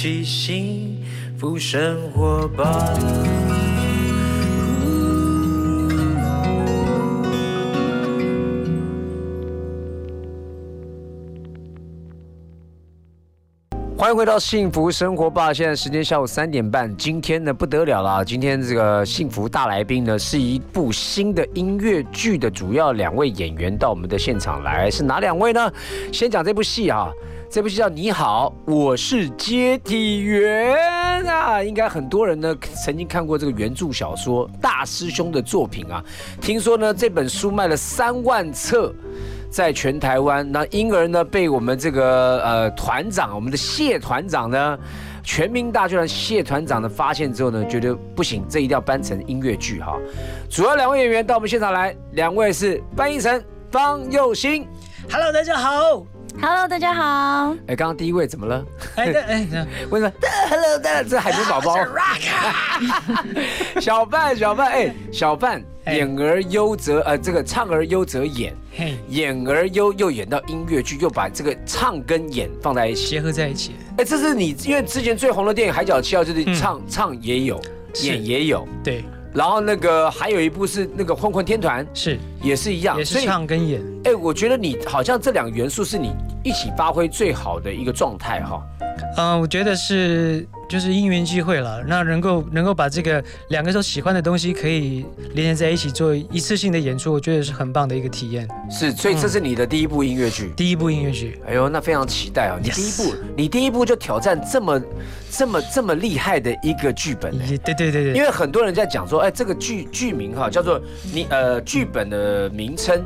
起幸福生活吧。欢迎回到幸福生活吧！现在时间下午三点半。今天呢不得了了，今天这个幸福大来宾呢是一部新的音乐剧的主要两位演员到我们的现场来，是哪两位呢？先讲这部戏啊，这部戏叫《你好，我是接体员》啊，应该很多人呢曾经看过这个原著小说大师兄的作品啊。听说呢这本书卖了三万册。在全台湾，那因而呢，被我们这个呃团长，我们的谢团长呢，全民大剧团谢团长呢发现之后呢，觉得不行，这一定要搬成音乐剧哈。主要两位演员到我们现场来，两位是班依晨、方佑兴。Hello，大家好。Hello，大家好。哎，刚刚第一位怎么了？哎，哎，为什么？Hello，大家这海绵宝宝。小范，小范，哎，小范。演而优则呃，这个唱而优则演，演而优又演到音乐剧，又把这个唱跟演放在一起，结合在一起。哎，这是你因为之前最红的电影《海角七号》，就是唱唱也有，演也有，对。然后那个还有一部是那个《混混天团》，是也是一样，也是唱跟演。哎，我觉得你好像这两个元素是你一起发挥最好的一个状态哈。嗯，我觉得是。就是因缘际会了，那能够能够把这个两个都喜欢的东西可以连接在一起做一次性的演出，我觉得是很棒的一个体验。是，所以这是你的第一部音乐剧。第一部音乐剧，哎呦，那非常期待啊！你第一部，你第一部就挑战这么这么这么厉害的一个剧本。对对对对。因为很多人在讲说，哎，这个剧剧名哈叫做你呃剧本的名称，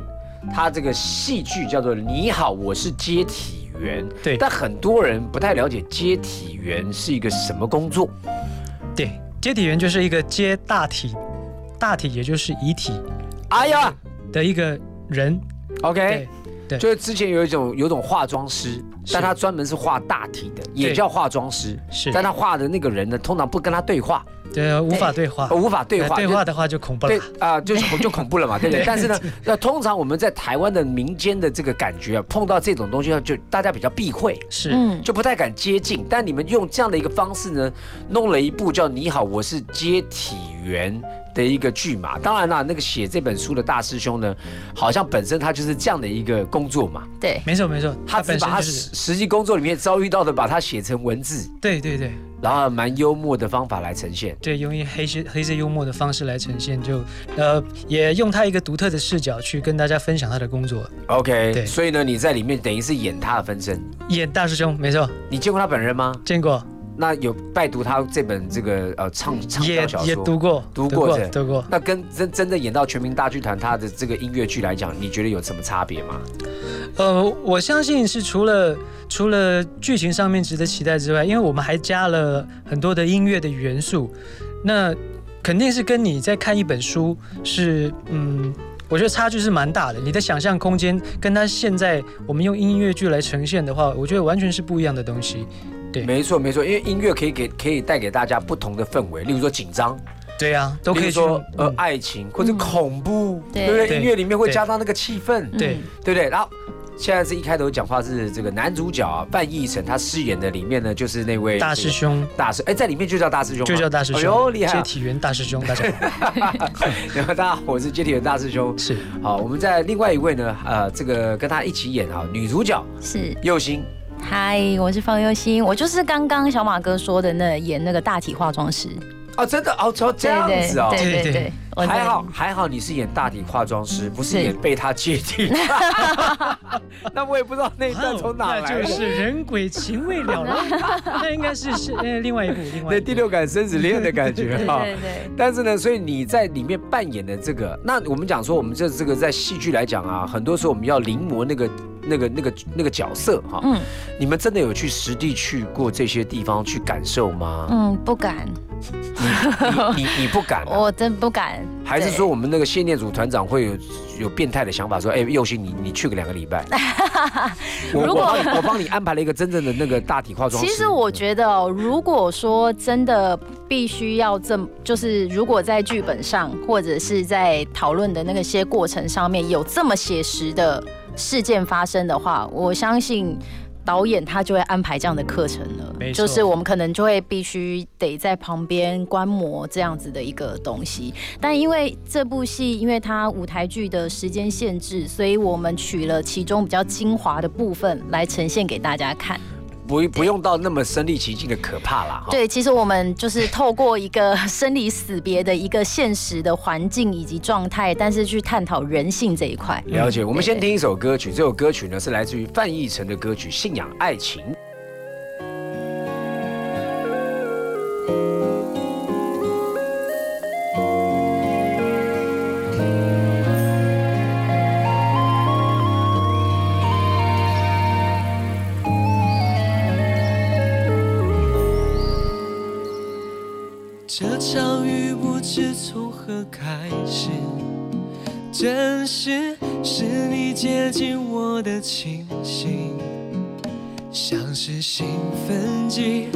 它这个戏剧叫做你好，我是接体。员。对，但很多人不太了解接体员是一个什么工作。对，接体员就是一个接大体，大体也就是遗体，哎呀！的一个人。OK，对，就是之前有一种有种化妆师，但他专门是画大体的，也叫化妆师。是，但他画的那个人呢，通常不跟他对话。对，无法对话，无法对话，对话的话就恐怖了。对啊，就就恐怖了嘛，对不 对？但是呢，那通常我们在台湾的民间的这个感觉啊，碰到这种东西呢，就大家比较避讳，是，就不太敢接近。但你们用这样的一个方式呢，弄了一部叫《你好，我是接体员》的一个剧嘛。当然啦，那个写这本书的大师兄呢，好像本身他就是这样的一个工作嘛。对，没错没错，他只把他实际工作里面遭遇到的，把它写成文字。对对对。然后蛮幽默的方法来呈现，对，用一黑色黑色幽默的方式来呈现，就呃也用他一个独特的视角去跟大家分享他的工作。OK，对，所以呢你在里面等于是演他的分身，演大师兄，没错。你见过他本人吗？见过。那有拜读他这本这个呃唱唱小说，也读过，读过，读过。那跟真真的演到全民大剧团他的这个音乐剧来讲，你觉得有什么差别吗？呃，我相信是除了除了剧情上面值得期待之外，因为我们还加了很多的音乐的元素，那肯定是跟你在看一本书是嗯，我觉得差距是蛮大的。你的想象空间跟他现在我们用音乐剧来呈现的话，我觉得完全是不一样的东西。对，没错没错，因为音乐可以给可以带给大家不同的氛围，例如说紧张，对呀，都可以说呃爱情或者恐怖，对不对？音乐里面会加上那个气氛，对对不对？然后现在是一开头讲话是这个男主角啊，范逸臣，他饰演的里面呢就是那位大师兄，大师哎，在里面就叫大师兄，就叫大师兄，哟厉害，接体员大师兄，大家好，然后大家好，我是接体员大师兄，是好，我们在另外一位呢，呃，这个跟他一起演啊，女主角是。右星。嗨，我是方佑欣，我就是刚刚小马哥说的那演那个大体化妆师哦，真的哦，这样子哦，对对对，还好还好，你是演大体化妆师，不是演被他接替。那我也不知道那一段从哪来，那就是人鬼情未了了，那应该是是呃另外一部，另外对第六感生死恋的感觉哈。对对。但是呢，所以你在里面扮演的这个，那我们讲说，我们这这个在戏剧来讲啊，很多时候我们要临摹那个。那个、那个、那个角色哈，嗯，你们真的有去实地去过这些地方去感受吗？嗯，不敢。你你你不敢？我真不敢。还是说我们那个谢念组团长会有有变态的想法，说，哎，佑兴，你你去个两个礼拜。我我帮你我帮你安排了一个真正的那个大体化妆。其实我觉得，如果说真的必须要这，就是如果在剧本上或者是在讨论的那个些过程上面有这么写实的。事件发生的话，我相信导演他就会安排这样的课程了，就是我们可能就会必须得在旁边观摩这样子的一个东西。但因为这部戏，因为它舞台剧的时间限制，所以我们取了其中比较精华的部分来呈现给大家看。不不用到那么身临其境的可怕啦。对，其实我们就是透过一个生离死别的一个现实的环境以及状态，但是去探讨人性这一块。了解。我们先听一首歌曲，这首歌曲呢是来自于范逸臣的歌曲《信仰爱情》。是从何开始，真实是你接近我的清醒，像是兴奋剂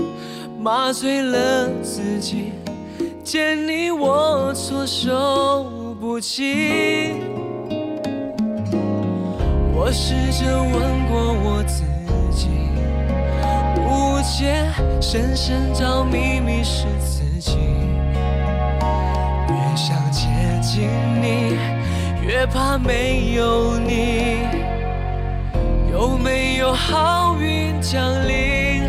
麻醉了自己，见你我措手不及。我试着问过我自己。无解，深深着迷迷失自己。想接近你，越怕没有你。有没有好运降临，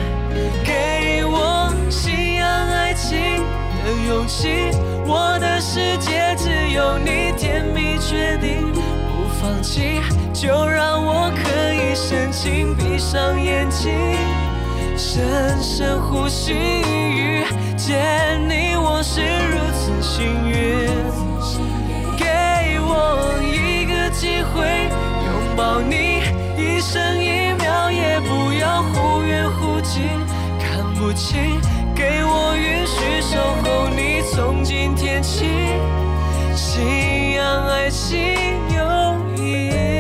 给我信仰爱情的勇气？我的世界只有你，甜蜜决定不放弃，就让我可以深情闭上眼睛。深深呼吸，遇见会，拥抱你，一生一秒也不要忽远忽近，看不清，给我允许守候你，从今天起，信仰爱情有意义，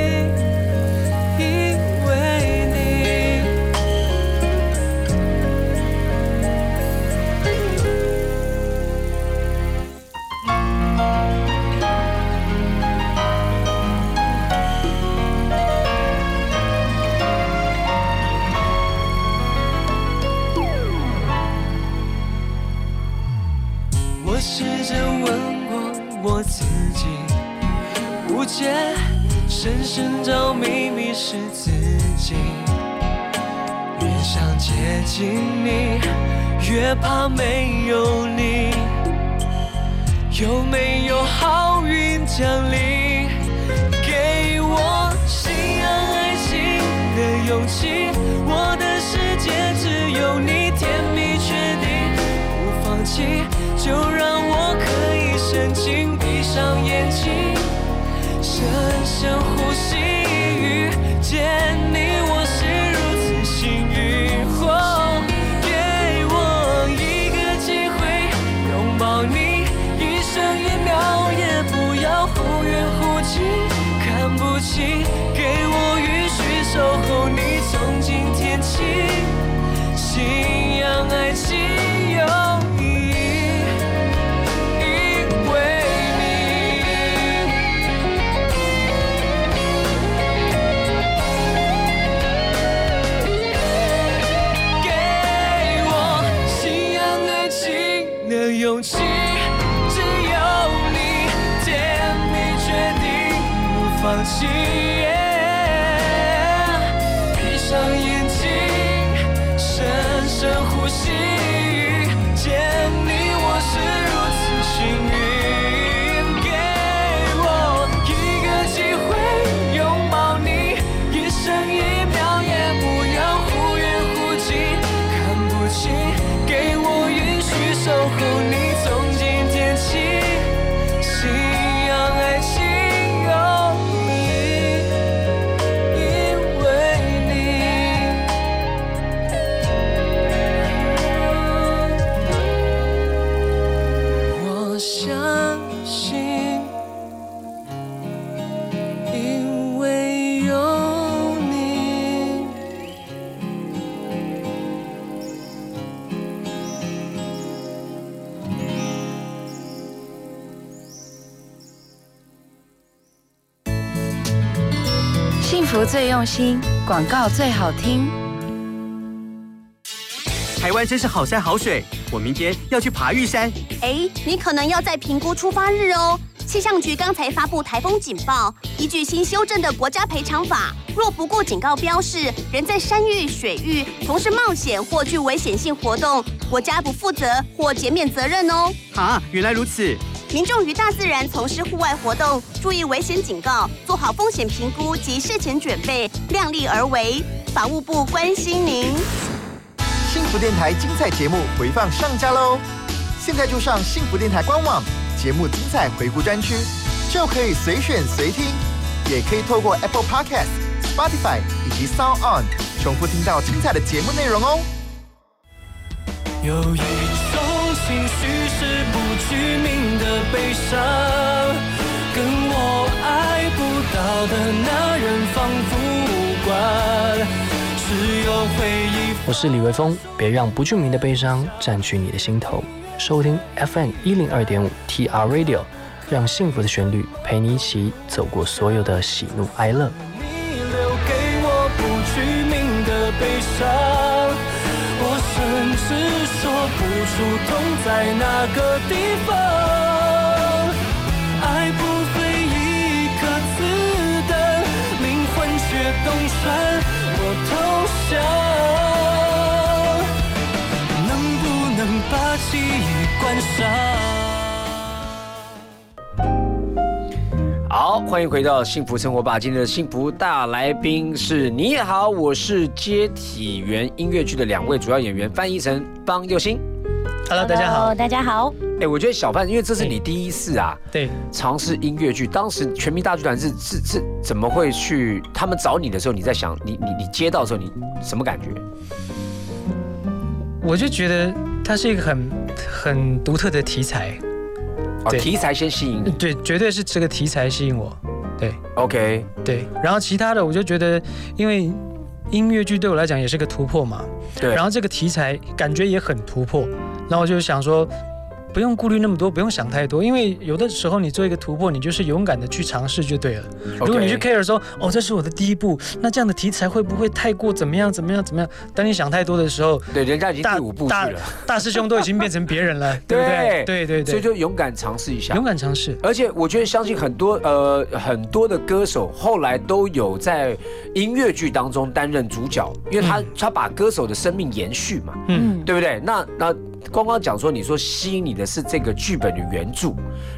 界，深深着迷迷失自己。越想接近你，越怕没有你。有没有好运降临，给我信仰爱情的勇气？我的世界只有你，甜蜜确定不放弃，就让我可以深情闭上眼睛，深呼吸，遇见你，我是如此幸运。给我一个机会，拥抱你，一生一秒也不要忽远忽近，看不清，用心，广告最好听。台湾真是好山好水，我明天要去爬玉山。哎，你可能要在评估出发日哦。气象局刚才发布台风警报，依据新修正的国家赔偿法，若不顾警告标示，人在山域、水域从事冒险或具危险性活动，国家不负责或减免责任哦。啊，原来如此。民众与大自然从事户外活动，注意危险警告，做好风险评估及事前准备，量力而为。法务部关心您。幸福电台精彩节目回放上架喽！现在就上幸福电台官网。节目精彩回顾专区，就可以随选随听，也可以透过 Apple Podcast、Spotify 以及 Sound On 重复听到精彩的节目内容哦。有一种情绪是不具名的悲伤，跟我爱不到的那人仿佛无关，只有回忆。我是李维峰，别让不具名的悲伤占据你的心头。收听 FM 一零二点五 TR Radio，让幸福的旋律陪你一起走过所有的喜怒哀乐。说不出痛在哪个地方。爱不费一颗子弹，灵魂却洞穿我投降。能不能把记忆关上。好，欢迎回到幸福生活吧。今天的幸福大来宾是你好，我是接体员音乐剧的两位主要演员范逸臣、方佑兴。Hello，大家好。大家好。哎，我觉得小范，因为这是你第一次啊，对，尝试音乐剧。当时全民大剧团是是是怎么会去？他们找你的时候，你在想，你你你接到的时候，你什么感觉？我就觉得它是一个很很独特的题材，哦，题材先吸引你。对，绝对是这个题材吸引我，对 OK，对。然后其他的我就觉得，因为音乐剧对我来讲也是个突破嘛，对。然后这个题材感觉也很突破，然后我就想说。不用顾虑那么多，不用想太多，因为有的时候你做一个突破，你就是勇敢的去尝试就对了。如果你去 care 说，哦，这是我的第一步，那这样的题材会不会太过怎么样怎么样怎么样？当你想太多的时候，对，人家已经第五部去大了，大师兄都已经变成别人了，对不对？对对对，所以就勇敢尝试一下，勇敢尝试。而且我觉得，相信很多呃很多的歌手后来都有在音乐剧当中担任主角，因为他、嗯他把歌手的生命延续嘛，嗯，对不对？那那刚刚讲说，你说吸引你的是这个剧本的原著，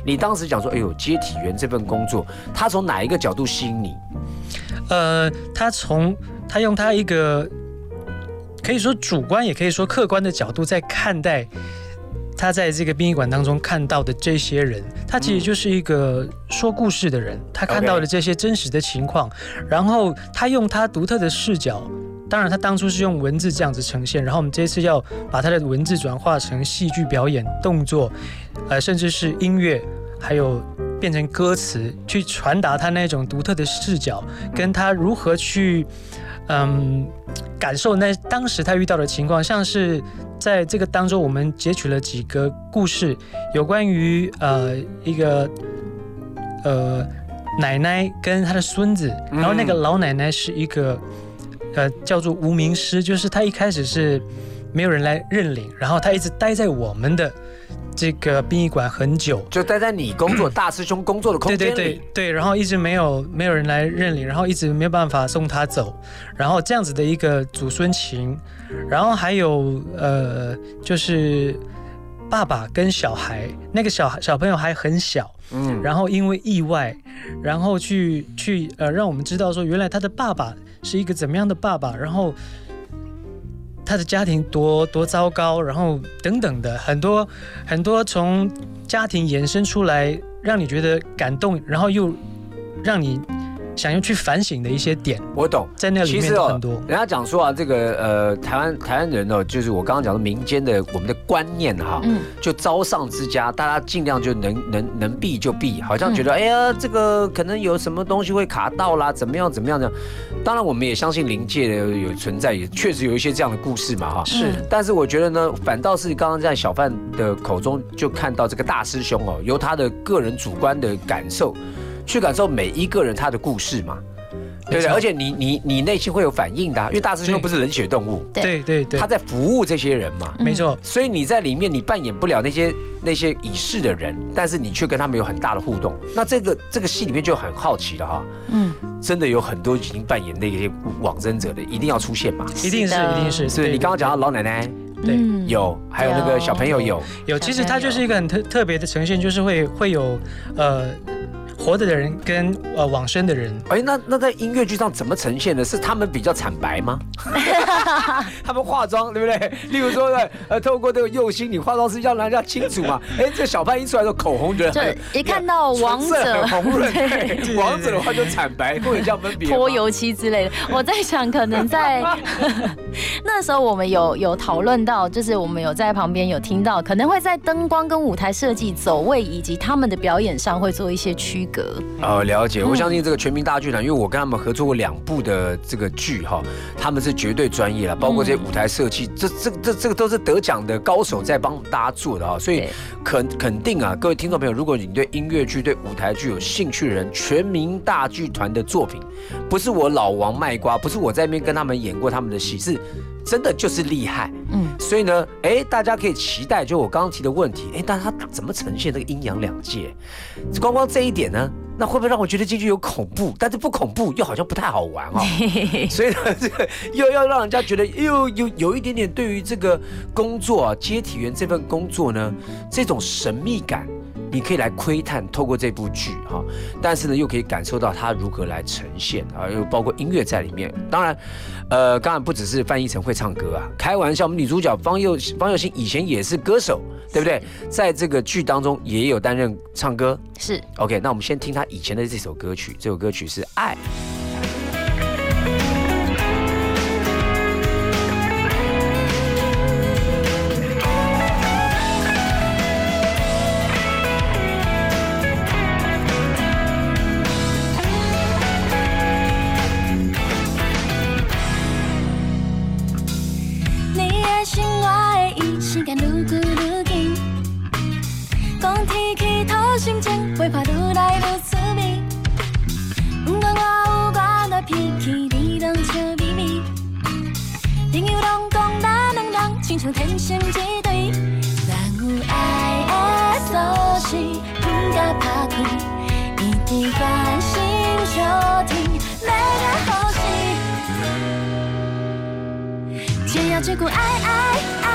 你当时讲说，哎呦，接体员这份工作，他从哪一个角度吸引你？呃，他从他用他一个可以说主观，也可以说客观的角度在看待他在这个殡仪馆当中看到的这些人，他其实就是一个说故事的人，他看到的这些真实的情况，然后他用他独特的视角。当然，他当初是用文字这样子呈现，然后我们这次要把他的文字转化成戏剧表演、动作，呃，甚至是音乐，还有变成歌词，去传达他那种独特的视角，跟他如何去，嗯，感受那当时他遇到的情况，像是在这个当中，我们截取了几个故事，有关于呃一个呃奶奶跟她的孙子，然后那个老奶奶是一个。呃，叫做无名师，就是他一开始是没有人来认领，然后他一直待在我们的这个殡仪馆很久，就待在你工作大师兄工作的空间里，对对对对，然后一直没有没有人来认领，然后一直没有办法送他走，然后这样子的一个祖孙情，然后还有呃，就是爸爸跟小孩，那个小孩小朋友还很小，嗯，然后因为意外，然后去去呃，让我们知道说，原来他的爸爸。是一个怎么样的爸爸？然后他的家庭多多糟糕，然后等等的很多很多从家庭延伸出来，让你觉得感动，然后又让你想要去反省的一些点。我懂，在那里面其实哦很多。人家讲说啊，这个呃，台湾台湾人哦，就是我刚刚讲的民间的我们的观念哈，嗯，就招上之家，大家尽量就能能能避就避，好像觉嗯得、哎呀，这个可能有什么东西会卡到啦，怎么样怎么样的。当然，我们也相信灵界的有存在，也确实有一些这样的故事嘛哈。是，但是我觉得呢，反倒是刚刚在小范的口中就看到这个大师兄哦，由他的个人主观的感受，去感受每一个人他的故事嘛。对不对？而且你你你内心会有反应的啊、因为大师兄不是冷血动物，对。对对对。他，在服务这些人嘛。没错，所以你在里面，你扮演不了那些那些已逝的人，但是你却跟他们有很大的互动。那这个这个戏里面就很好奇了哈，嗯，真的有很多已经扮演那些往生者的，一定要出现嘛？一定是一定是，对是？你刚刚讲到老奶奶对嗯有，还有那个小朋友有，有，其实它就是一个很特特别的呈现，就是会会有呃活着的人跟呃往生的人。哎，那那在音乐剧上怎么呈现的？是他们比较惨白吗？他们化妆对不对？例如说，呃，透过这个右心，你化妆师要让人家清楚嘛。哎，这小潘一出来的口红觉得就很一看到王者很红润，对 对王者的话就惨白，会有这样分别吗。泼油漆之类的。我在想，可能在那时候我们有有讨论到，就是我们有在旁边有听到，可能会在灯光跟舞台设计、走位以及他们的表演上会做一些区隔。哦，了解。我嗯相信这个全民大剧团，因为我跟他们合作过两部的这个剧哈，他们是绝对专业了，包括这些舞台设计，这这这这个都是得奖的高手在帮大家做的啊，所以肯肯定啊，各位听众朋友，如果你对音乐剧、对舞台剧有兴趣的人，全民大剧团的作品，不是我老王卖瓜，不是我在那边跟他们演过他们的戏，是真的就是厉害。嗯，所以呢，哎，大家可以期待，就我刚刚提的问题，哎，但是它怎么呈现这个阴阳两界？光光这一点呢，那会不会让我觉得进去有恐怖？但是不恐怖又好像不太好玩哦。所以呢，这 个又要让人家觉得又有有一点点对于这个工作啊，接体员这份工作呢，这种神秘感。你可以来窥探，透过这部剧哈，但是呢，又可以感受到它如何来呈现啊，又包括音乐在里面。当然，呃，当然不只是范逸臣会唱歌啊，开玩笑，我们女主角方佑方佑欣以前也是歌手，对不对？在这个剧当中也有担任唱歌。是 OK，那我们先听她以前的这首歌曲，这首歌曲是《爱》。两人亲像天生一对，但有爱的锁匙不敢拍开，一直关心就听，每个好时。只要这句爱爱爱，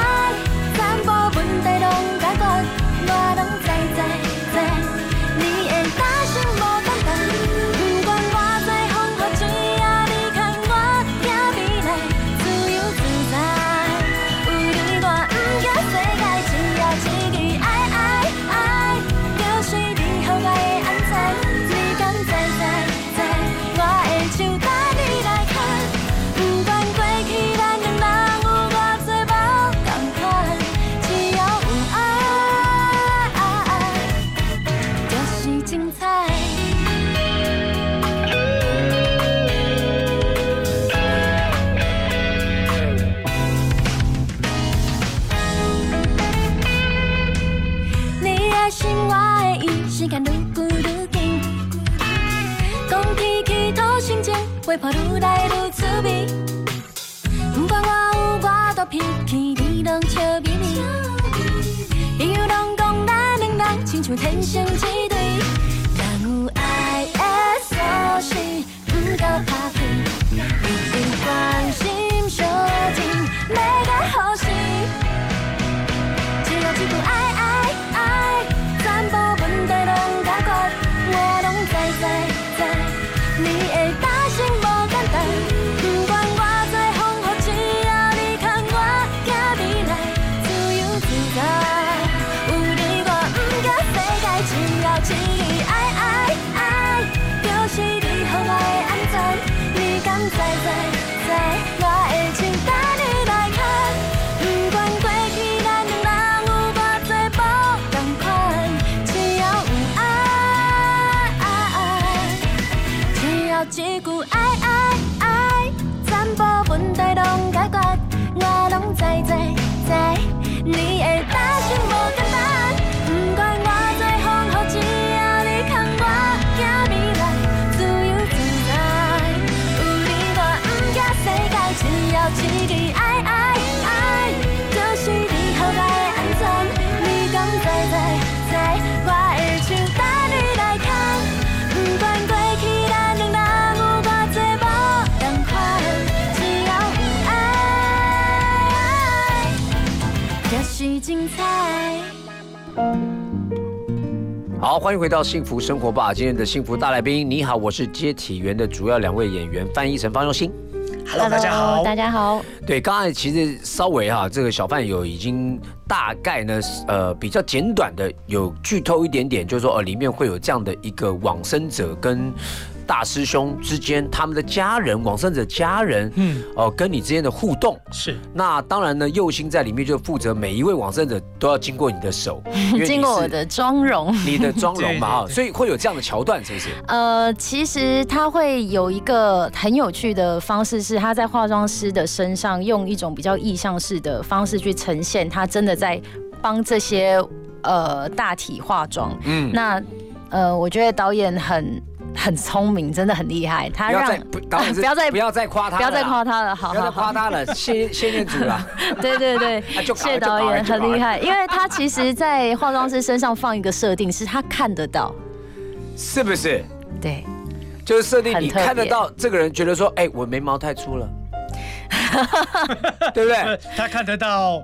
情，花破愈来愈滋味。不管我有偌大脾气，你拢笑眯眯。朋友拢讲咱两人亲像天生一对，欢迎回到幸福生活吧。今天的幸福大来宾，你好，我是接体员的主要两位演员范逸臣、方中信。Hello，大家好。大家好。对，刚才其实稍微哈，这个小范有已经大概呢，呃，比较简短的有剧透一点点，就是说，呃，里面会有这样的一个往生者跟大师兄之间他们的家人，往生者家人，嗯，哦、跟你之间的互动。是那当然呢，佑星在里面就负责每一位往生者都要经过你的手，经过我的妆容，你的妆容嘛 哈，所以会有这样的桥段，是不是？呃，其实他会有一个很有趣的方式，是他在化妆师的身上用一种比较意象式的方式去呈现，他真的在帮这些呃大体化妆。嗯，那呃，我觉得导演很很聪明，真的很厉害，他让不要再不，导演 不要再不要再夸他，不要再夸，他了，好不要再好好，夸他了，谢谢 念祖啦，对对对，谢导演很厉，害，因为他其实，在化妆师身上放一个设定，是他看得到，是不是？对，就是设定你看得到这个人，觉得说，哎，我眉毛太粗了，对不对？呃他看得到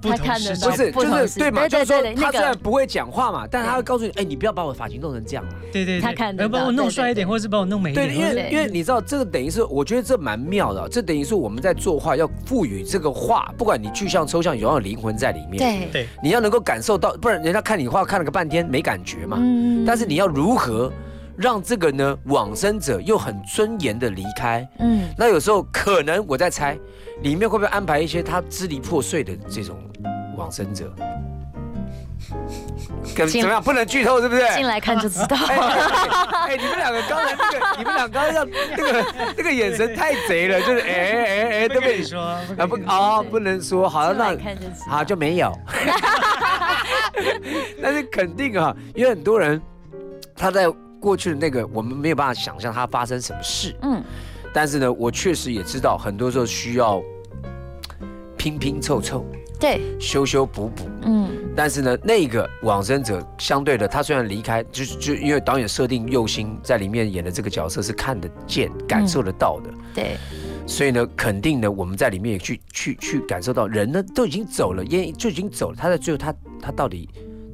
不他看得同视角到不，是，就是对嘛，就是说对对对那个他虽然不会讲话嘛，但他会告诉你，哎，你不要把我发型弄成这样啊。对对对，他看得呃把我到对对弄帅一点，或者是把我弄美一点对，点，因为因为你知道这个等于是，我觉得这蛮妙的，这等于是我们在作画要赋予这个画，不管你具象抽象，有要有灵魂在里面。，对，对。你要能够感受到，不然人家看你画看了个半天没感觉嘛。嗯。但是你要如何让这个呢往生者又很尊严的离开？嗯，那有时候可能我在猜，里面会不会安排一些他支离破碎的这种往生者？怎么样？不能剧透，是不是？进来看就知道。哎你们两个刚才那个，你们俩刚刚才那个 那个眼神太贼了，就是哎哎哎哎，对不对？啊不哦，不能说好，进来那看就知道。好就没有。但是肯定啊，因为很多人他在过去的那个，我们没有办法想象他发生什么事。嗯，但是呢，我确实也知道，很多时候需要拼拼凑凑、对，修修补补。嗯，但是呢，那个往生者相对的，他虽然离开，就是就因为导演设定右心在里面演的这个角色是看得见、感受得到的，对，所以呢，肯定呢，我们在里面也去去去感受到，人呢都已经走了，烟就已经走了，他在最后他他到底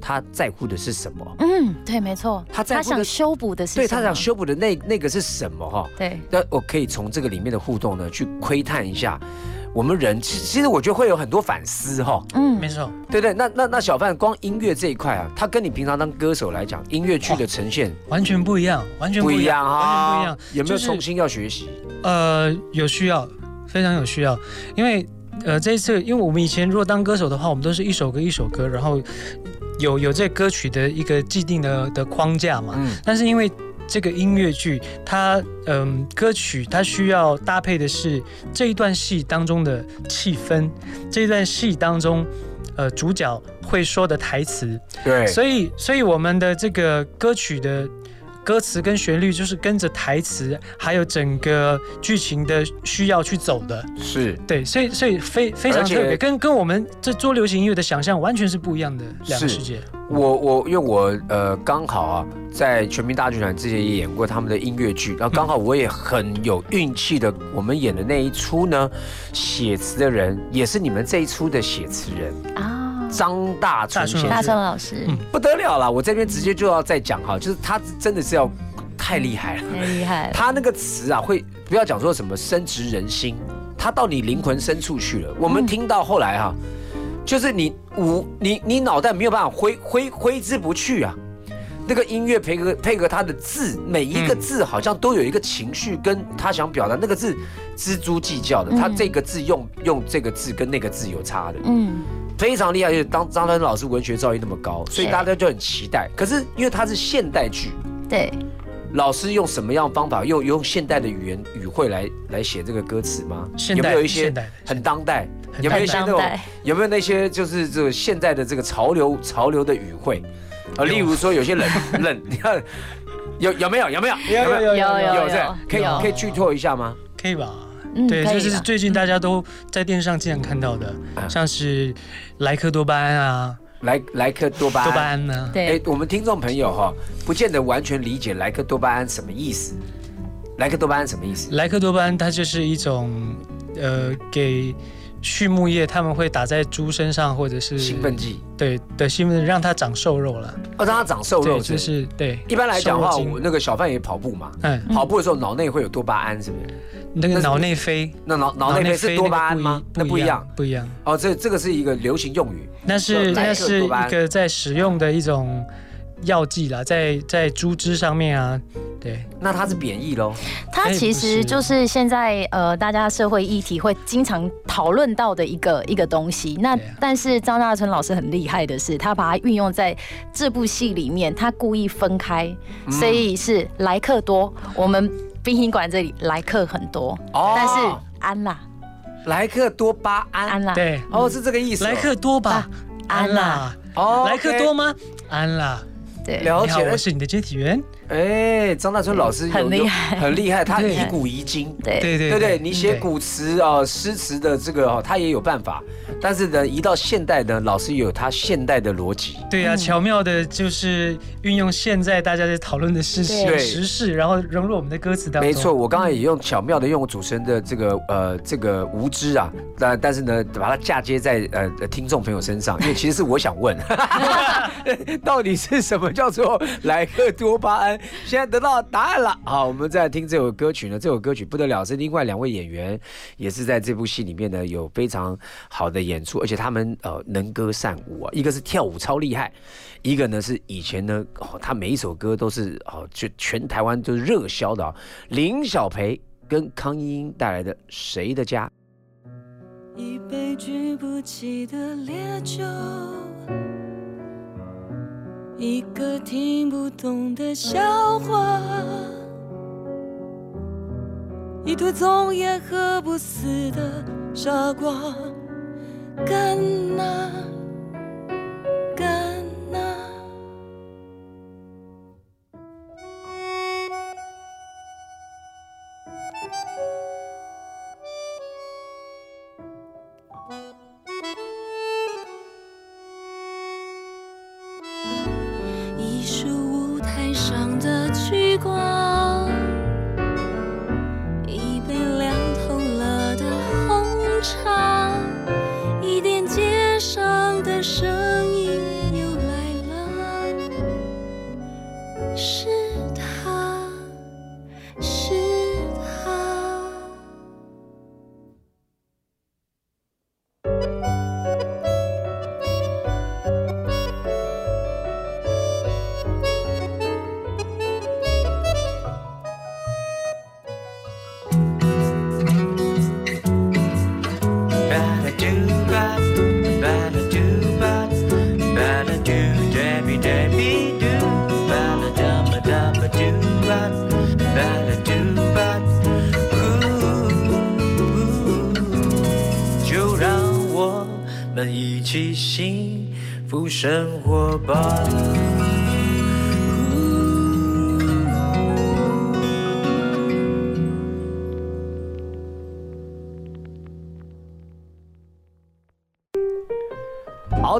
他在乎的是什么？嗯，对，没错。他在乎的想修补的是什么对他想，修补的那那个是什么哈？对，那我可以从这个里面的互动呢，去窥探一下我们人。其其实我觉得会有很多反思哈，嗯没，错，对对？那那那小范光音乐这一块啊，他跟你平常当歌手来讲，音乐剧的呈现完全不一样，完全不一样啊完全不啊一样。，有没有就是重新要学习？呃，有需要，非常有需要，因为呃这一次，因为我们以前如果当歌手的话，我们都是一首歌一首歌，然后有有这歌曲的一个既定的的框架嘛。嗯，但是因为这个音乐剧，它嗯、歌曲它需要搭配的是这一段戏当中的气氛，这一段戏当中。呃，主角会说的台词，对，所以，所以我们的这个歌曲的歌词跟旋律就是跟着台词，还有整个剧情的需要去走的。是对，所以，所以非非常特别，跟跟我们这做流行音乐的想象完全是不一样的两个是世界。我我因为我呃刚好啊，在全民大剧团之前也演过他们的音乐剧，然后刚好我也很有运气的，我们演的那一出呢，写词的人也是你们这一出的写词人啊，张大春先大生，春老师嗯不得了了，我这边直接就要再讲哈，就是他真的是要太厉害了。太厉害了，他那个词啊，会不要讲说什么深植人心，他到你灵魂深处去了。我们听到后来哈、就是你无你你脑袋没有办法挥挥挥之不去啊。那个音乐配合配合他的字，每一个字好像都有一个情绪，跟他想表达那个字蜘蛛计较的。他这个字用用这个字跟那个字有差的，嗯，非常厉害。就是当张丹老师文学造诣那么高，所以大家就很期待。可是因为它是现代剧，对，老师用什么样的方法，用用现代的语言语汇来来写这个歌词吗？现代有没有一些很当代？有没有一些那种？有没有那些就是这个现代的这个潮流潮流的语汇？啊，例如说有些冷 冷，你看有有没有有没有有有有有有有这可以有可以剧透一下吗？可以吧？嗯，对，可以了这是最近大家都在电视上经常看到的，啊像是莱克多巴胺啊、莱莱克多巴胺。多巴胺呢、哎对，，我们听众朋友哈，不见得完全理解莱克多巴胺什么意思。莱克多巴胺什么意思？莱克多巴胺它就是一种呃给畜牧业他们会打在猪身上或者是兴奋剂对的兴奋剂，让它长瘦肉了。哦，让它长瘦肉对，就是对。一般来讲的话，我那个小范也跑步嘛，嗯，跑步的时候脑内会有多巴胺，是不是？那个脑内啡，那脑脑内啡是多巴胺吗？那那个不一样。不一样。哦，这这个是一个流行用语。那是那是一个在使用的一种药剂啦，在在猪只上面啊，对，那它是贬义喽。它其实就是现在呃，大家社会议题会经常讨论到的一个一个东西。那啊但是张大春老师很厉害的是，他把它运用在这部戏里面，他故意分开，嗯所以是来客多。我们殡仪馆这里来客很多，哦但是安啦莱克多巴胺。安啦，对，哦，是这个意思哦。莱克多吧啊，安啦，哦，莱克多吗？安啦，对，了你好，我。是你的接体员，哎，张大春老师很厉害很厉害，他 以古遗今。对对对对对？你写古词啊、诗词的这个哦，他也有办法，但是呢，一到现代呢，老师有他现代的逻辑。对啊，巧妙的就是运用现在大家在讨论的事情、对时事，然后融入我们的歌词当中。没错，，我刚刚也用巧妙的用主持人的这个呃这个无知啊，但但是呢，把它嫁接在呃呃听众朋友身上，因为其实是我想问，到底是什么叫做莱克多巴胺？现在得到答案了。好，我们再听这首歌曲呢，这首歌曲不得了，是另外两位演员也是在这部戏里面呢有非常好的演出，而且他们呃能歌善舞啊，一个是跳舞超厉害，一个呢是以前呢他每一首歌都是哦就全台湾都是热销的啊、林小培跟康英英带来的《谁的家》。一杯举不起的烈酒，一个听不懂的笑话，一堆总也喝不死的傻瓜，干呐干呐。生活吧。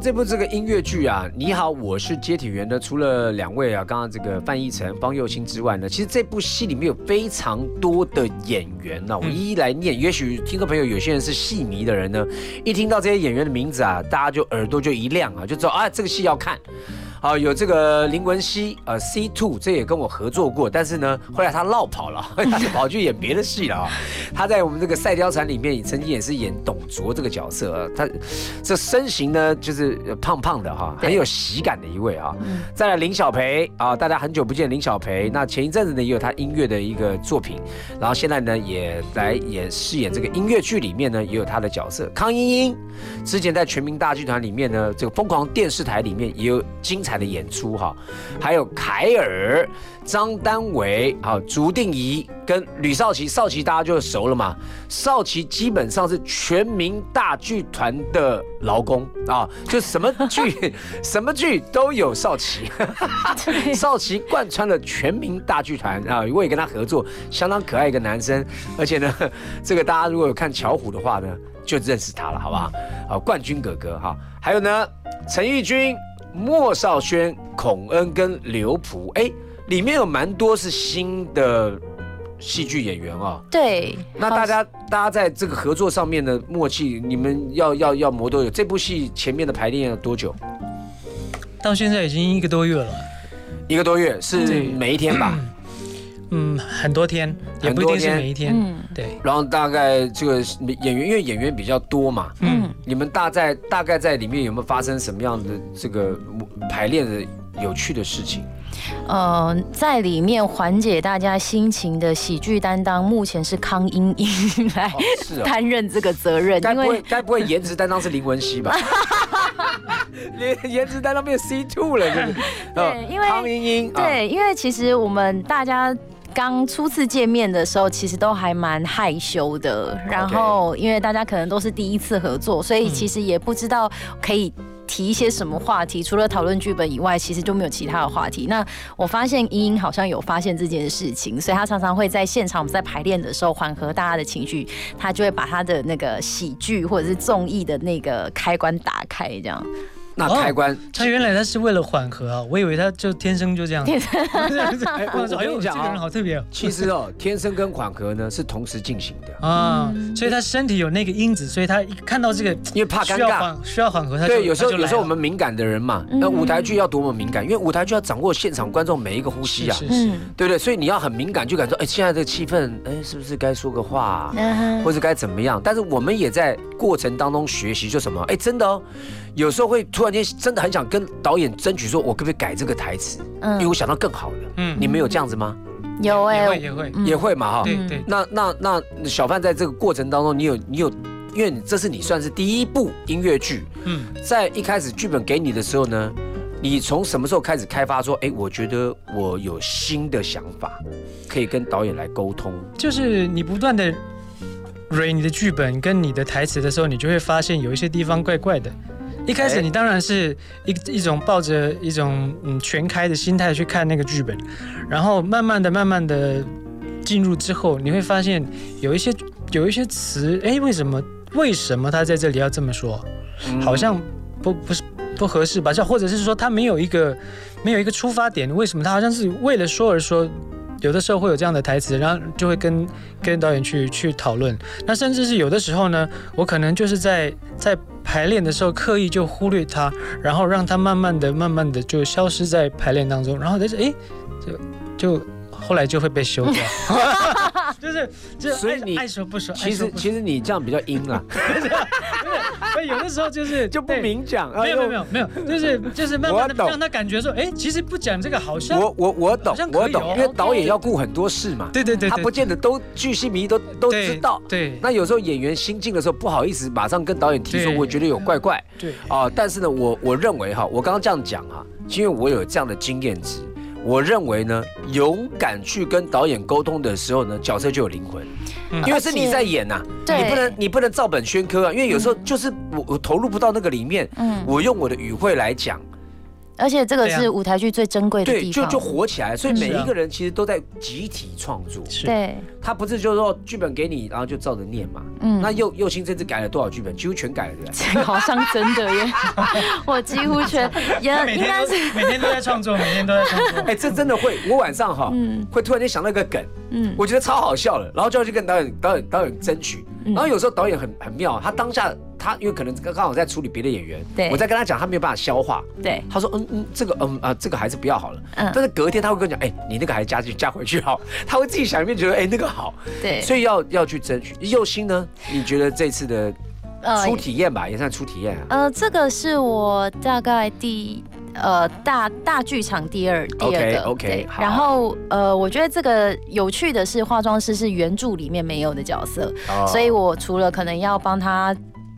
这部这个音乐剧啊，你好，我是接体员呢。除了两位啊，刚刚这个范逸臣、方佑兴之外呢，其实这部戏里面有非常多的演员呢、我一一来念。也许听众朋友有些人是戏迷的人呢，一听到这些演员的名字啊，大家就耳朵就一亮啊，就知道啊，这个戏要看。啊，有这个林文熙，呃，C Two，这也跟我合作过，但是呢，后来他落跑了，他 就跑去演别的戏了啊。他在我们这个《赛貂蝉》里面，曾经也是演董卓这个角色，啊他这身形呢，就是呃胖胖的哈，很有喜感的一位啊。再来林小培啊，大家很久不见林小培，那前一阵子呢也有他音乐的一个作品，然后现在呢也来也饰演这个音乐剧里面呢也有他的角色。康英英之前在全民大剧团里面呢，这个疯狂电视台里面也有精彩彩的演出哈，还有凯尔、张丹维、好竹定仪跟吕少奇，少奇大家就熟了嘛，少奇基本上是全民大剧团的劳工啊，就什么剧 什么剧都有少奇，少奇贯穿了全民大剧团啊，我也跟他合作，相当可爱一个男生，而且呢，这个大家如果有看巧虎的话呢，就认识他了，好不好？好，冠军哥哥哈，还有呢，陈玉君、莫少轩、孔恩跟刘璞，哎，里面有蛮多是新的戏剧演员哦。对，那大家大家在这个合作上面的默契，你们要要要磨多久？这部戏前面的排练要多久？到现在已经一个多月了，一个多月是每一天吧？嗯，很多天，也很多不一定是天每一天，嗯对，然后大概这个演员，因为演员比较多嘛，嗯，你们大在大概在里面有没有发生什么样的这个排练的有趣的事情？呃，在里面缓解大家心情的喜剧担当，目前是康英英来担任这个责任，该不会因为该不会颜值担当是林文熙吧？连 颜值担当变 C two 了，是不是？对因为康英英，啊，对，因为其实我们大家。刚初次见面的时候，其实都还蛮害羞的。然后，因为大家可能都是第一次合作，所以其实也不知道可以提一些什么话题。除了讨论剧本以外，其实就没有其他的话题。那我发现英英好像有发现这件事情，所以她常常会在现场我们在排练的时候缓和大家的情绪，她就会把她的那个喜剧或者是综艺的那个开关打开，这样。那开关，他原来他是为了缓和啊，我以为他就天生就这样。天 哎呦，这我跟你讲啊个人好特别哦。其实哦，天生跟缓和呢是同时进行的。啊，所以他身体有那个因子，所以他一看到这个因为怕尴尬需要缓需要缓和，他就对，有时候有时候我们敏感的人嘛，那舞台剧要多么敏感？因为舞台剧要掌握现场观众每一个呼吸啊，是是是，对不对？所以你要很敏感，就感受，哎，现在这个气氛，哎，是不是该说个话，嗯或者该怎么样？但是我们也在过程当中学习，就什么，哎，真的哦，有时候会突然间真的很想跟导演争取，说我可不可以改这个台词？嗯因为我想到更好的。嗯你们有这样子吗？有哎、也会也会，嗯也会嘛，哈。对对，那那那小范在这个过程当中，你有你有，因为你这是你算是第一部音乐剧，嗯，在一开始剧本给你的时候呢，你从什么时候开始开发说，哎，我觉得我有新的想法，可以跟导演来沟通。就是你不断的 re 你的剧本跟你的台词的时候，你就会发现有一些地方怪怪的。一开始哎你当然是一一种抱着一种嗯全开的心态去看那个剧本，然后慢慢的、慢慢的进入之后，你会发现有一些有一些词，哎，为什么为什么他在这里要这么说？好像不不是不合适吧？就或者是说他没有一个没有一个出发点，为什么他好像是为了说而说？有的时候会有这样的台词，然后就会跟跟导演去去讨论。那甚至是有的时候呢，我可能就是在在排练的时候刻意就忽略它，然后让它慢慢的、慢慢的就消失在排练当中，然后但是哎，就就后来就会被修掉，就是就是所以你爱说不说，其实其实你这样比较阴啊，实有的时候就是 就不明讲。没有没有没有没有，就是就是慢慢的让他感觉说，哎，其实不讲这个好像我我我懂好像我懂，哦。因为导演要顾很多事嘛，对对对，他不见得都剧戏迷都都知道。对那有时候演员新进的时候不好意思马上跟导演提出，我觉得有怪怪。对。啊。但是呢，我我认为哈，我刚刚这样讲哈，因为我有这样的经验值，我认为呢，勇敢去跟导演沟通的时候呢，角色就有灵魂，嗯。因为是你在演呐、对你不能你不能照本宣科啊，因为有时候就是我我投入不到那个里面，嗯，我用我的语汇来讲，而且这个是舞台剧最珍贵的，地方，对就就火起来。所以嗯每一个人其实都在集体创作，是对，他不是就是说剧本给你，然后就照着念嘛。嗯那又又新这次改了多少剧本？几乎全改了，对不对？好像真的耶，我几乎全 也他每天都应该是每天都在创作，每天都在创作。哎，这真的会，我晚上哈嗯会突然间想到一个梗，嗯我觉得超好笑的，然后就要去跟导演导演导演争取。嗯然后有时候导演很很妙，他当下他因为可能刚刚好在处理别的演员，对我在跟他讲，他没有办法消化。对，他说嗯嗯，这个嗯啊，这个还是不要好了。嗯但是隔天他会跟我讲，哎，你那个还是加去加回去好。他会自己想一遍，觉得哎那个好，对，所以要要去争取。佑兴呢，你觉得这次的呃初体验吧，也算初体验啊。呃，这个是我大概第呃大大剧场第二第二个对然后呃，我觉得这个有趣的是，化妆师是原著里面没有的角色，哦所以我除了可能要帮他。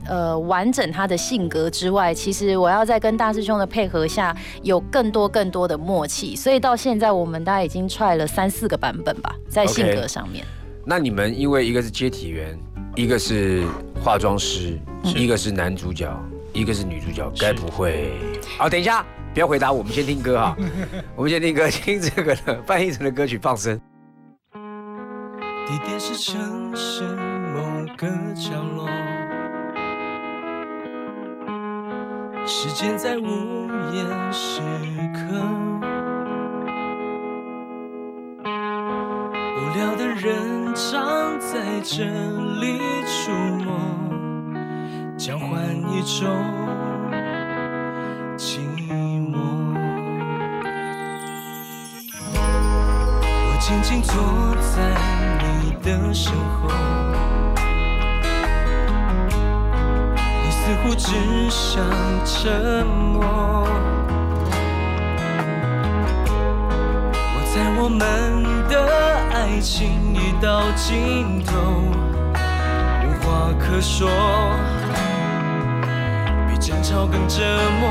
呃完整他的性格之外，其实我要在跟大师兄的配合下，有更多更多的默契。所以到现在，我们大概已经踹了三四个版本吧，在性 OK 格上面。那你们因为一个是接体员，一个是化妆师，一个是男主角，一个是女主角，该不会？好，等一下，不要回答，我们先听歌哈。我们先听歌，听这个的范逸臣的歌曲《放生》。地点是城市某个角落，时间在午夜时刻，无聊的人常在这里出没，交换一种静静坐在你的身后，你似乎只想沉默。我在我们的爱情已到尽头，无话可说。比争吵更折磨，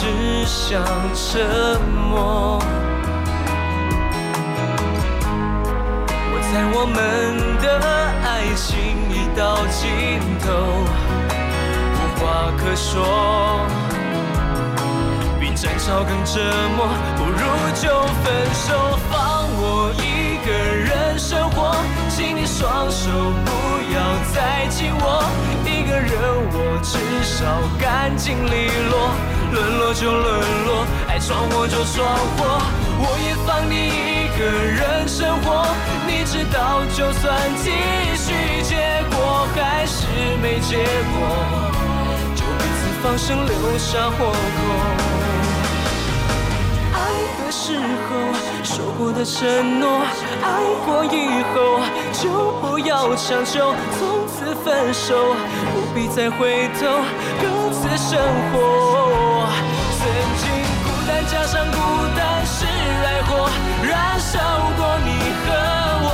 只想沉默。我猜我们的爱情已到尽头，无话可说。比争吵更折磨，不如就分手，放我一个人生活。请你双手不要再紧握，一个人我至少干净利落。沦落就沦落，爱闯祸就闯祸，我也放你一个人生活。你知道，就算继续，结果还是没结果。就彼此放生，留下活口。爱的时候说过的承诺，爱过以后就不要强求，从此分手，不必再回头，各自生活。曾经孤单加上孤单是爱火，燃烧过你和我。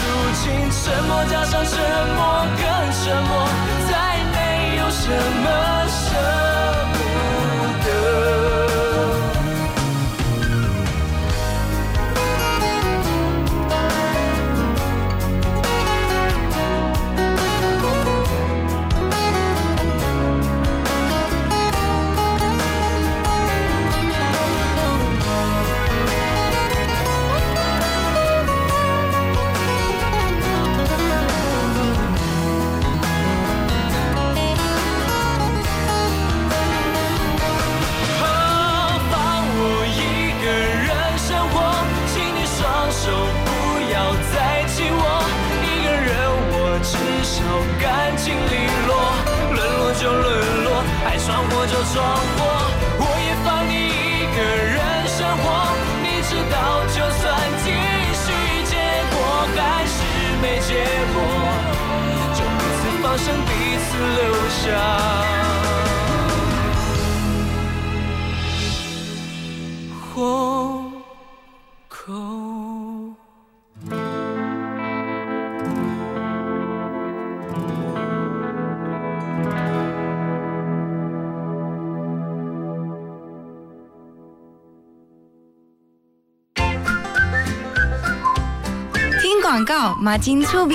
如今沉默加上沉默更沉默，再没有什么闯祸就闯祸，我也放你一个人生活。你知道，就算继续，结果还是没结果，就彼此放生，彼此留下。马金粗逼。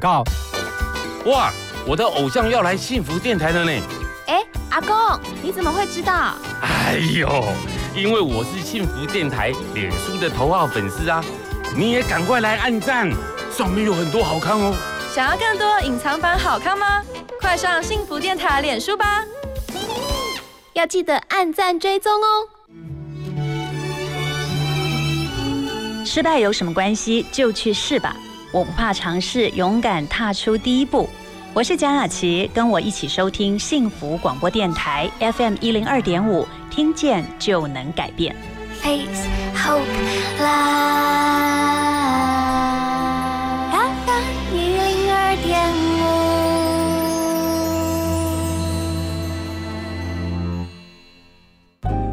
告。哇，我的偶像要来幸福电台了呢！哎，阿公，你怎么会知道？哎呦，因为我是幸福电台脸书的头号粉丝啊！你也赶快来按赞，上面有很多好看哦。想要更多隐藏版好看吗？快上幸福电台脸书吧！要记得按赞追踪哦。失败有什么关系？就去试吧！我不怕尝试，勇敢踏出第一步。我是蒋雅琪，跟我一起收听幸福广播电台 FM 一零二点五，听见就能改变。Peace, hope, love. FM 一零二点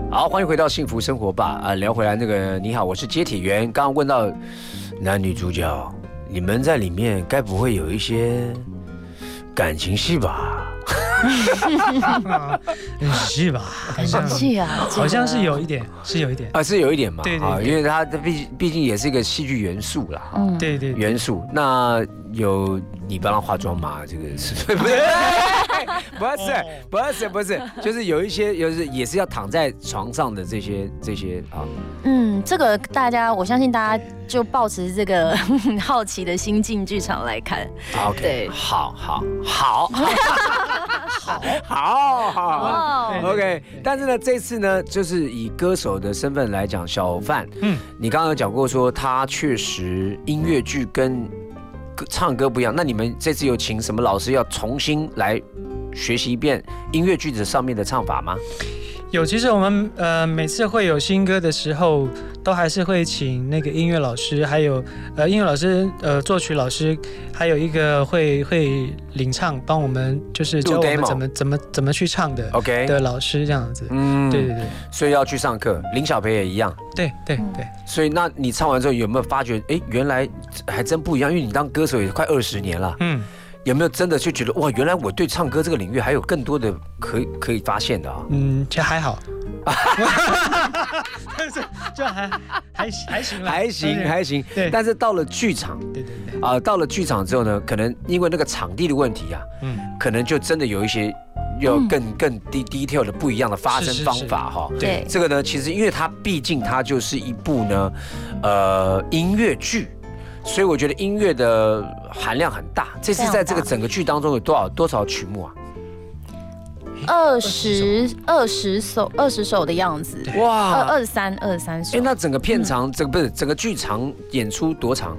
好，欢迎回到幸福生活吧。啊、聊回来那个，你好，我是接铁员。刚刚问到男女主角，你们在里面该不会有一些感情戏吧？嗯 是吧？感情戏啊好像是有一点，是有一点。啊，是有一点嘛，啊，对对對因为它毕毕竟也是一个戏剧元素啦，嗯对对对元素。那有你帮他化妆吗？这个是不是？不是，不是，不是，就是有一些，有是也是要躺在床上的这些这些啊，嗯，这个大家，我相信大家就抱持这个 好奇的心进剧场来看。OK，对。好好好。好 好好。哦。OK，但是呢，这次呢，就是以歌手的身份来讲，小范，嗯，你刚刚有讲过说他确实音乐剧跟歌唱歌不一样，那你们这次有请什么老师要重新来学习一遍音乐句子上面的唱法吗？有，其实我们呃每次会有新歌的时候，都还是会请那个音乐老师，还有呃音乐老师、呃作曲老师，还有一个会会领唱，帮我们就是教我们怎么怎么怎么去唱的 OK 的老师这样子。嗯对对对所以要去上课，林小培也一样。对对对，所以那你唱完之后有没有发觉，哎，原来还真不一样？因为你当歌手也快二十年了，嗯，有没有真的就觉得哇，原来我对唱歌这个领域还有更多的可以可以发现的啊？嗯，其实还好，但是就还还还行啦，还行还行，对。但是到了剧场，对对对，啊、到了剧场之后呢，可能因为那个场地的问题啊，嗯，可能就真的有一些要更、更低 detail 的不一样的发声方法哈。对。这个呢，其实因为它毕竟它就是一部呢，呃，音乐剧。所以我觉得音乐的含量很大。这次在这个整个剧当中有多少多少曲目啊？二十二十首二十首的样子，哇二二十三二十三首哎，。那整个片长，整个不是整个剧场演出多长？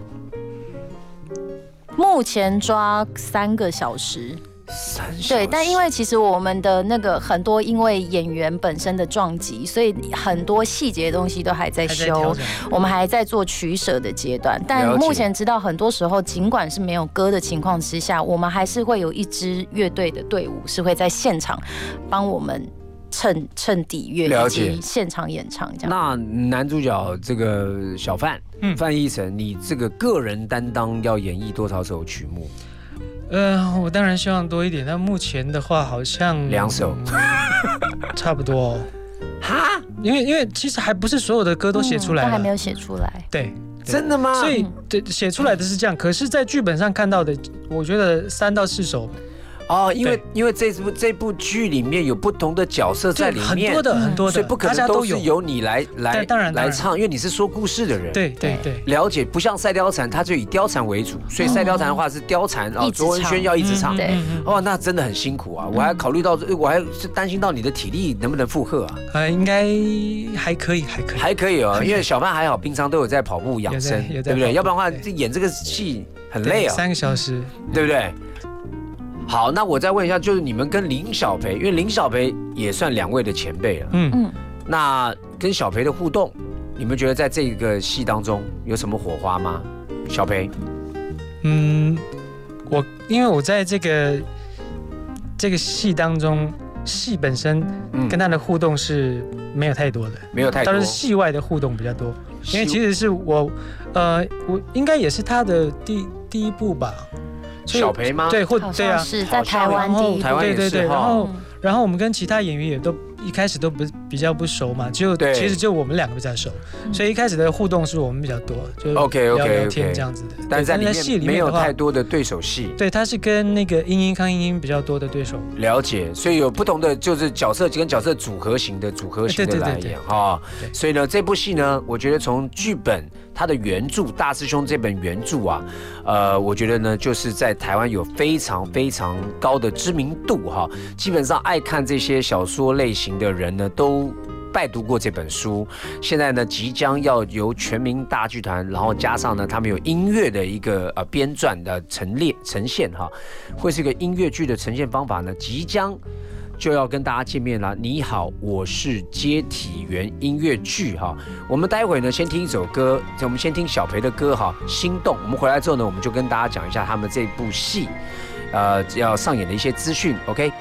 目前抓三个小时。三对，但因为其实我们的那个很多，因为演员本身的撞击，所以很多细节的东西都还在修，我们还在做取舍的阶段。但目前知道，很多时候尽管是没有歌的情况之下，我们还是会有一支乐队的队伍是会在现场帮我们衬衬底乐以了解及现场演唱这样。那男主角这个小范，嗯范逸臣，你这个个人担当要演绎多少首曲目？呃，我当然希望多一点，但目前的话好像两首，差不多哦。哈，因为因为其实还不是所有的歌都写出来都还没有写出来。对，真的吗？所以对写出来的是这样，可是，在剧本上看到的，我觉得三到四首哦，因为因为这部这部剧里面有不同的角色在里面很面，多的很多的所以不可能都是由你来来对当然来唱，因为你是说故事的人。对对对，了解，不像赛貂蝉，它就以貂蝉为主，所以赛貂蝉的话是貂蝉，然后卓文萱要一直唱。对嗯嗯哇，那真的很辛苦啊！我还考虑到，我还是担心到你的体力能不能负荷啊？呃，应该还可以，还可以，还可以哦，因为小范还好，平常都有在跑步养生，对不对？要不然的话，这演这个戏很累啊，三个小时，对不对？好，那我再问一下，就是你们跟林小培，因为林小培也算两位的前辈了，嗯。嗯，那跟小培的互动，你们觉得在这个戏当中有什么火花吗？小培，嗯，我因为我在这个这个戏当中戏本身跟他的互动是没有太多的，没有太多。但是戏外的互动比较多。因为其实是我，呃，我应该也是他的第第一部吧。小培吗？对，或好对啊，是在台湾然后第一湾对对对，然后然后我们跟其他演员也都一开始都不比较不熟嘛，就对其实就我们两个比较熟，所以一开始的互动是我们比较多，就 OK 聊 OK 聊 OK，天这样子的。对但在里戏面没有里面的话太多的对手戏。对，他是跟那个英英康英英比较多的对手。了解，所以有不同的就是角色跟角色组合型的组合型的来对对对对演哈。所以呢，这部戏呢，我觉得从剧本它的原著《大师兄》这本原著啊，呃，我觉得呢，就是在台湾有非常非常高的知名度哈。基本上爱看这些小说类型的人呢，都。拜读过这本书，现在呢即将要由全民大剧团，然后加上呢他们有音乐的一个呃编撰的陈列呈现哈，会是一个音乐剧的呈现方法呢，即将就要跟大家见面了。你好，我是接体员音乐剧哈。我们待会呢先听一首歌，我们先听小培的歌哈，《心动》。我们回来之后呢，我们就跟大家讲一下他们这部戏，呃，要上演的一些资讯。OK。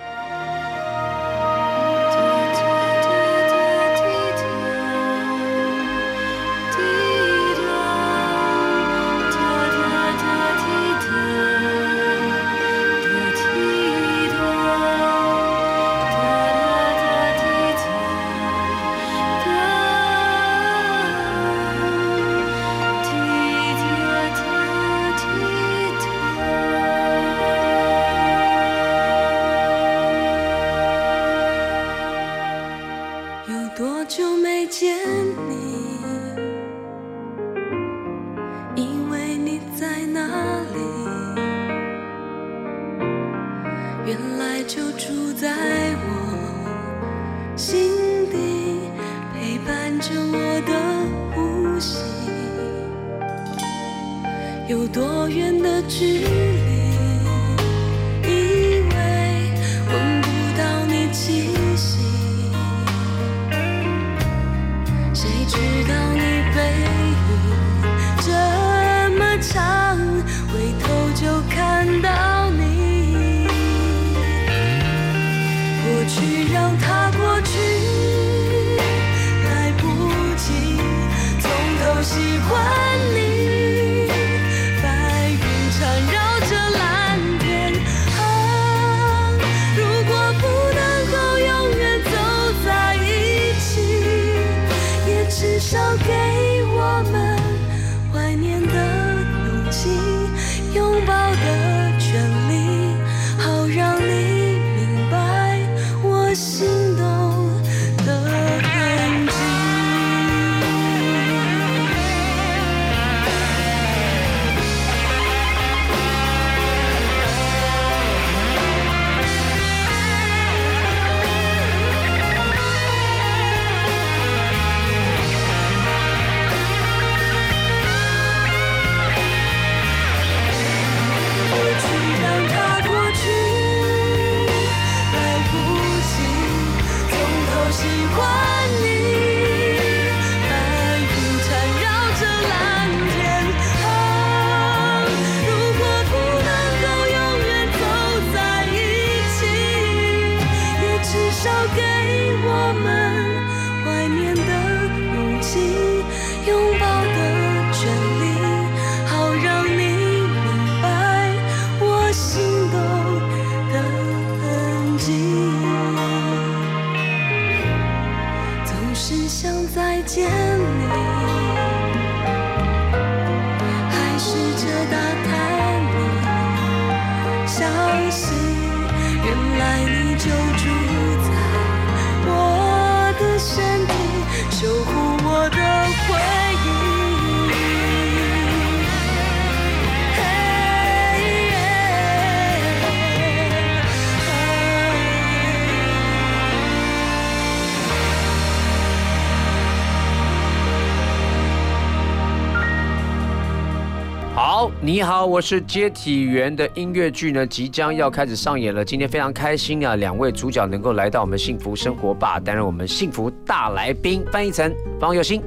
好，我是接体员的音乐剧呢，即将要开始上演了。今天非常开心啊，两位主角能够来到我们幸福生活吧，担任我们幸福大来宾，翻译成方有心。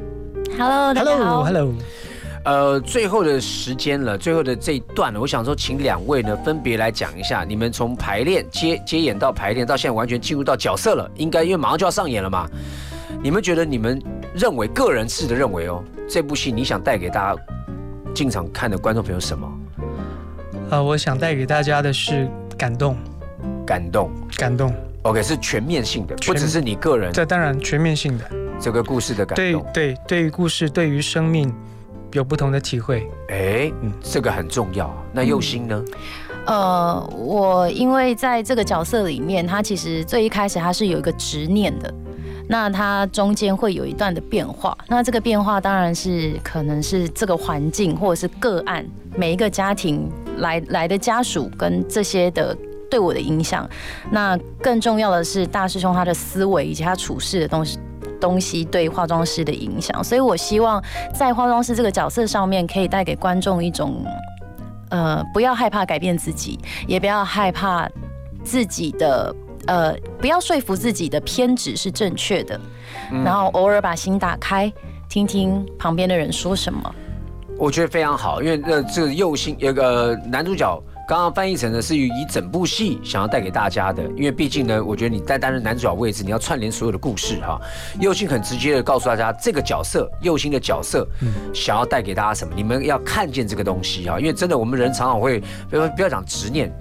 Hello，大家好。Hello，Hello。呃，最后的时间了，最后的这一段了，我想说，请两位呢分别来讲一下，你们从排练接接演到排练，到现在完全进入到角色了，应该因为马上就要上演了嘛。你们觉得你们认为个人式的认为哦，这部戏你想带给大家进场看的观众朋友什么？呃，我想带给大家的是感动，感动，感动。OK，是全面性的，不只是你个人这当然全面性的，这个故事的感动。对对，对于故事，对于生命有不同的体会。哎，这个很重要。那佑心呢？呃，我因为在这个角色里面，他其实最一开始他是有一个执念的，那他中间会有一段的变化，那这个变化当然是可能是这个环境或者是个案，每一个家庭来来的家属跟这些的。对我的影响，那更重要的是大师兄他的思维以及他处事的东西东西对化妆师的影响，所以我希望在化妆师这个角色上面，可以带给观众一种呃，不要害怕改变自己，也不要害怕自己的呃，不要说服自己的偏执是正确的，嗯然后偶尔把心打开，听听旁边的人说什么。我觉得非常好，因为这，这个右心有个男主角。刚刚翻译成的是以整部戏想要带给大家的，因为毕竟呢，我觉得你在担任男主角位置，你要串联所有的故事哈。佑星很直接的告诉大家，这个角色佑星的角色，想要带给大家什么，你们要看见这个东西哈。因为真的，我们人常常会不要不要讲执念，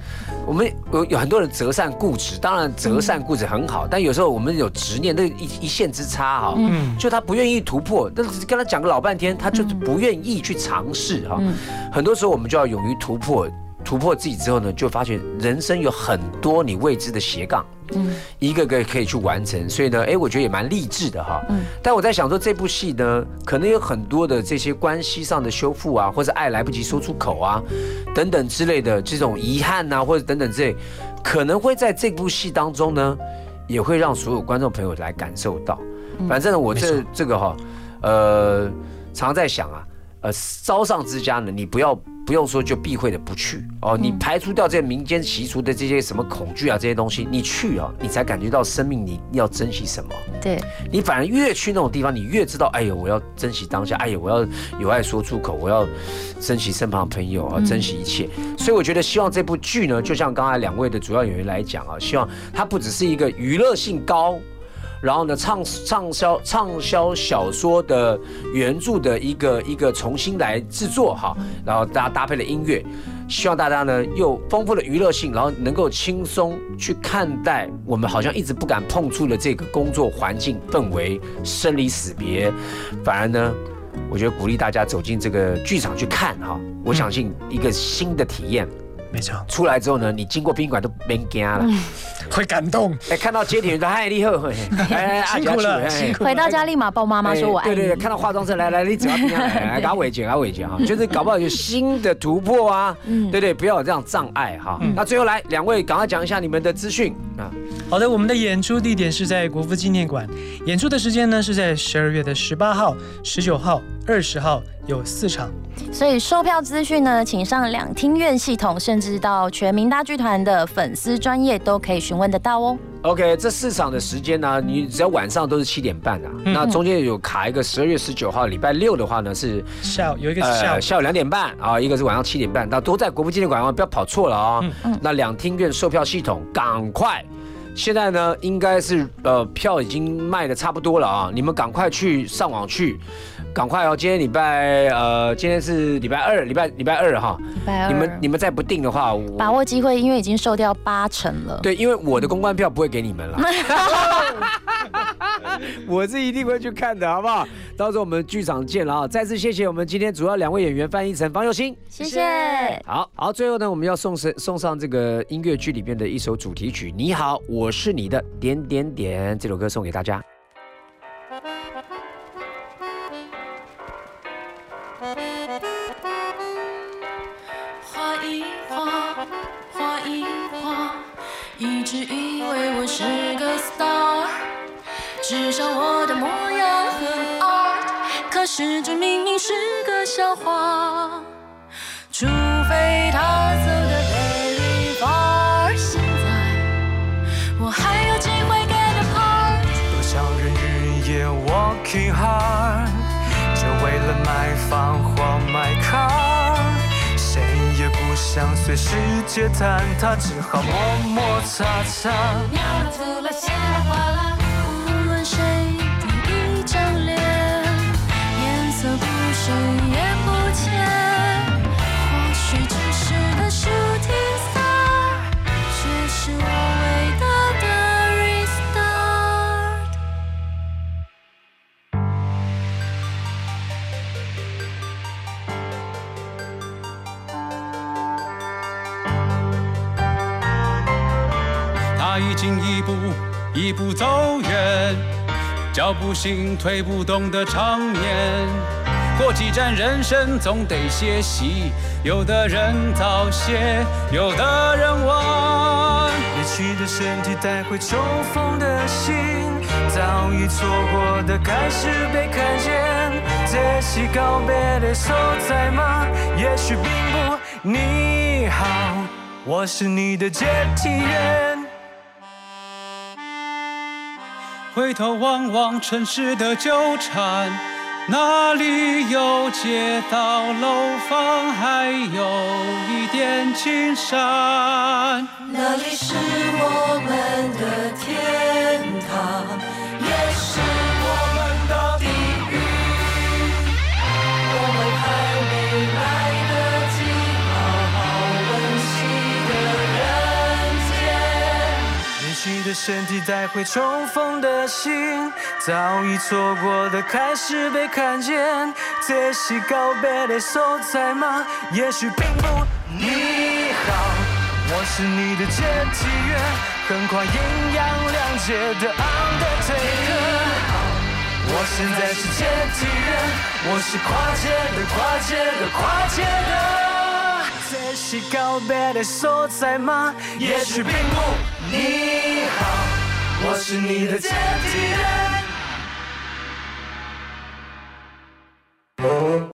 我们有有很多人择善固执，当然择善固执很好，但有时候我们有执念，那一一线之差哈，嗯就他不愿意突破，但是跟他讲个老半天，他就是不愿意去尝试哈。很多时候我们就要勇于突破。突破自己之后呢，就发现人生有很多你未知的斜杠，嗯，一个个可以去完成。所以呢，哎，我觉得也蛮励志的哈。嗯，但我在想说，这部戏呢，可能有很多的这些关系上的修复啊，或者爱来不及说出口啊，等等之类的这种遗憾啊，或者等等之类，可能会在这部戏当中呢，也会让所有观众朋友来感受到。反正呢，我这这个哈，呃，常在想啊，呃，招上之家呢，你不要。不用说就避讳的不去哦，你排除掉这些民间习俗的这些什么恐惧啊这些东西，你去啊，你才感觉到生命你要珍惜什么。对你反而越去那种地方，你越知道，哎呦，我要珍惜当下，哎呦，我要有爱说出口，我要珍惜身旁的朋友啊，珍惜一切。所以我觉得，希望这部剧呢，就像刚才两位的主要演员来讲啊，希望它不只是一个娱乐性高。然后呢，畅畅销畅销小说的原著的一个一个重新来制作哈，然后大家搭配了音乐，希望大家呢又丰富的娱乐性，然后能够轻松去看待我们好像一直不敢碰触的这个工作环境氛围、生离死别，反而呢，我觉得鼓励大家走进这个剧场去看哈，我相信一个新的体验。没错，出来之后呢，你经过宾馆都没惊了，会感动。哎，看到接体员说嗨，你好，哎，辛苦了，辛苦。回到家立马抱妈妈说我爱你。对对对，看到化妆师来来，你只要听啊，来 给他尾剪，给他哈，就是搞不好有新的突破啊，对对，不要有这样障碍哈。那最后来，两位赶快讲一下你们的资讯啊。好的，我们的演出地点是在国父纪念馆，演出的时间呢是在十二月的十八号、十九号、二十号有四场。所以售票资讯呢，请上两厅院系统，甚至到全民大剧团的粉丝专业都可以询问得到哦。OK，这四场的时间呢，你只要晚上都是七点半啊，嗯那中间有卡一个十二月十九号礼拜六的话呢是下午有一个是下午、呃、下午两点半啊，一个是晚上七点半，那都在国父纪念馆啊，不要跑错了啊、哦。嗯那两厅院售票系统赶快。现在呢，应该是呃票已经卖的差不多了啊，你们赶快去上网去，赶快哦！今天礼拜呃，今天是礼拜二，礼拜礼拜二哈，礼拜二，你们你们再不定的话，把握机会，因为已经售掉八成了。对，因为我的公关票不会给你们了，我是一定会去看的，好不好？到时候我们剧场见了啊！再次谢谢我们今天主要两位演员范逸臣、方佑兴，谢谢。好好，最后呢，我们要送上送上这个音乐剧里边的一首主题曲，《你好，我是你的点点点》，这首歌送给大家。是个 star，至少我的模样很 art，可是这明明是个笑话。除非他想随世界坍塌，只好默默擦擦。秒了，涂了，写了，画了，已经一步一步走远，脚步行推不动的常年。过几站人生总得歇息，有的人早歇，有的人晚。离去的身体带回重逢的心，早已错过的开始被看见。这是告别的所在吗？也许并不。你好，我是你的接替员。回头望望城市的纠缠，哪里有街道楼房，还有一点青山。那里是我们的天堂，去的身体带回重逢的心，早已错过的开始被看见。这是告别的所在吗？也许并不。你好，我是你的接替员，横跨阴阳两界的 Undertaker。我现在是接替员，我是跨界的跨界的跨界的。是告别的所在吗？也许并不。你好，我是你的接替人。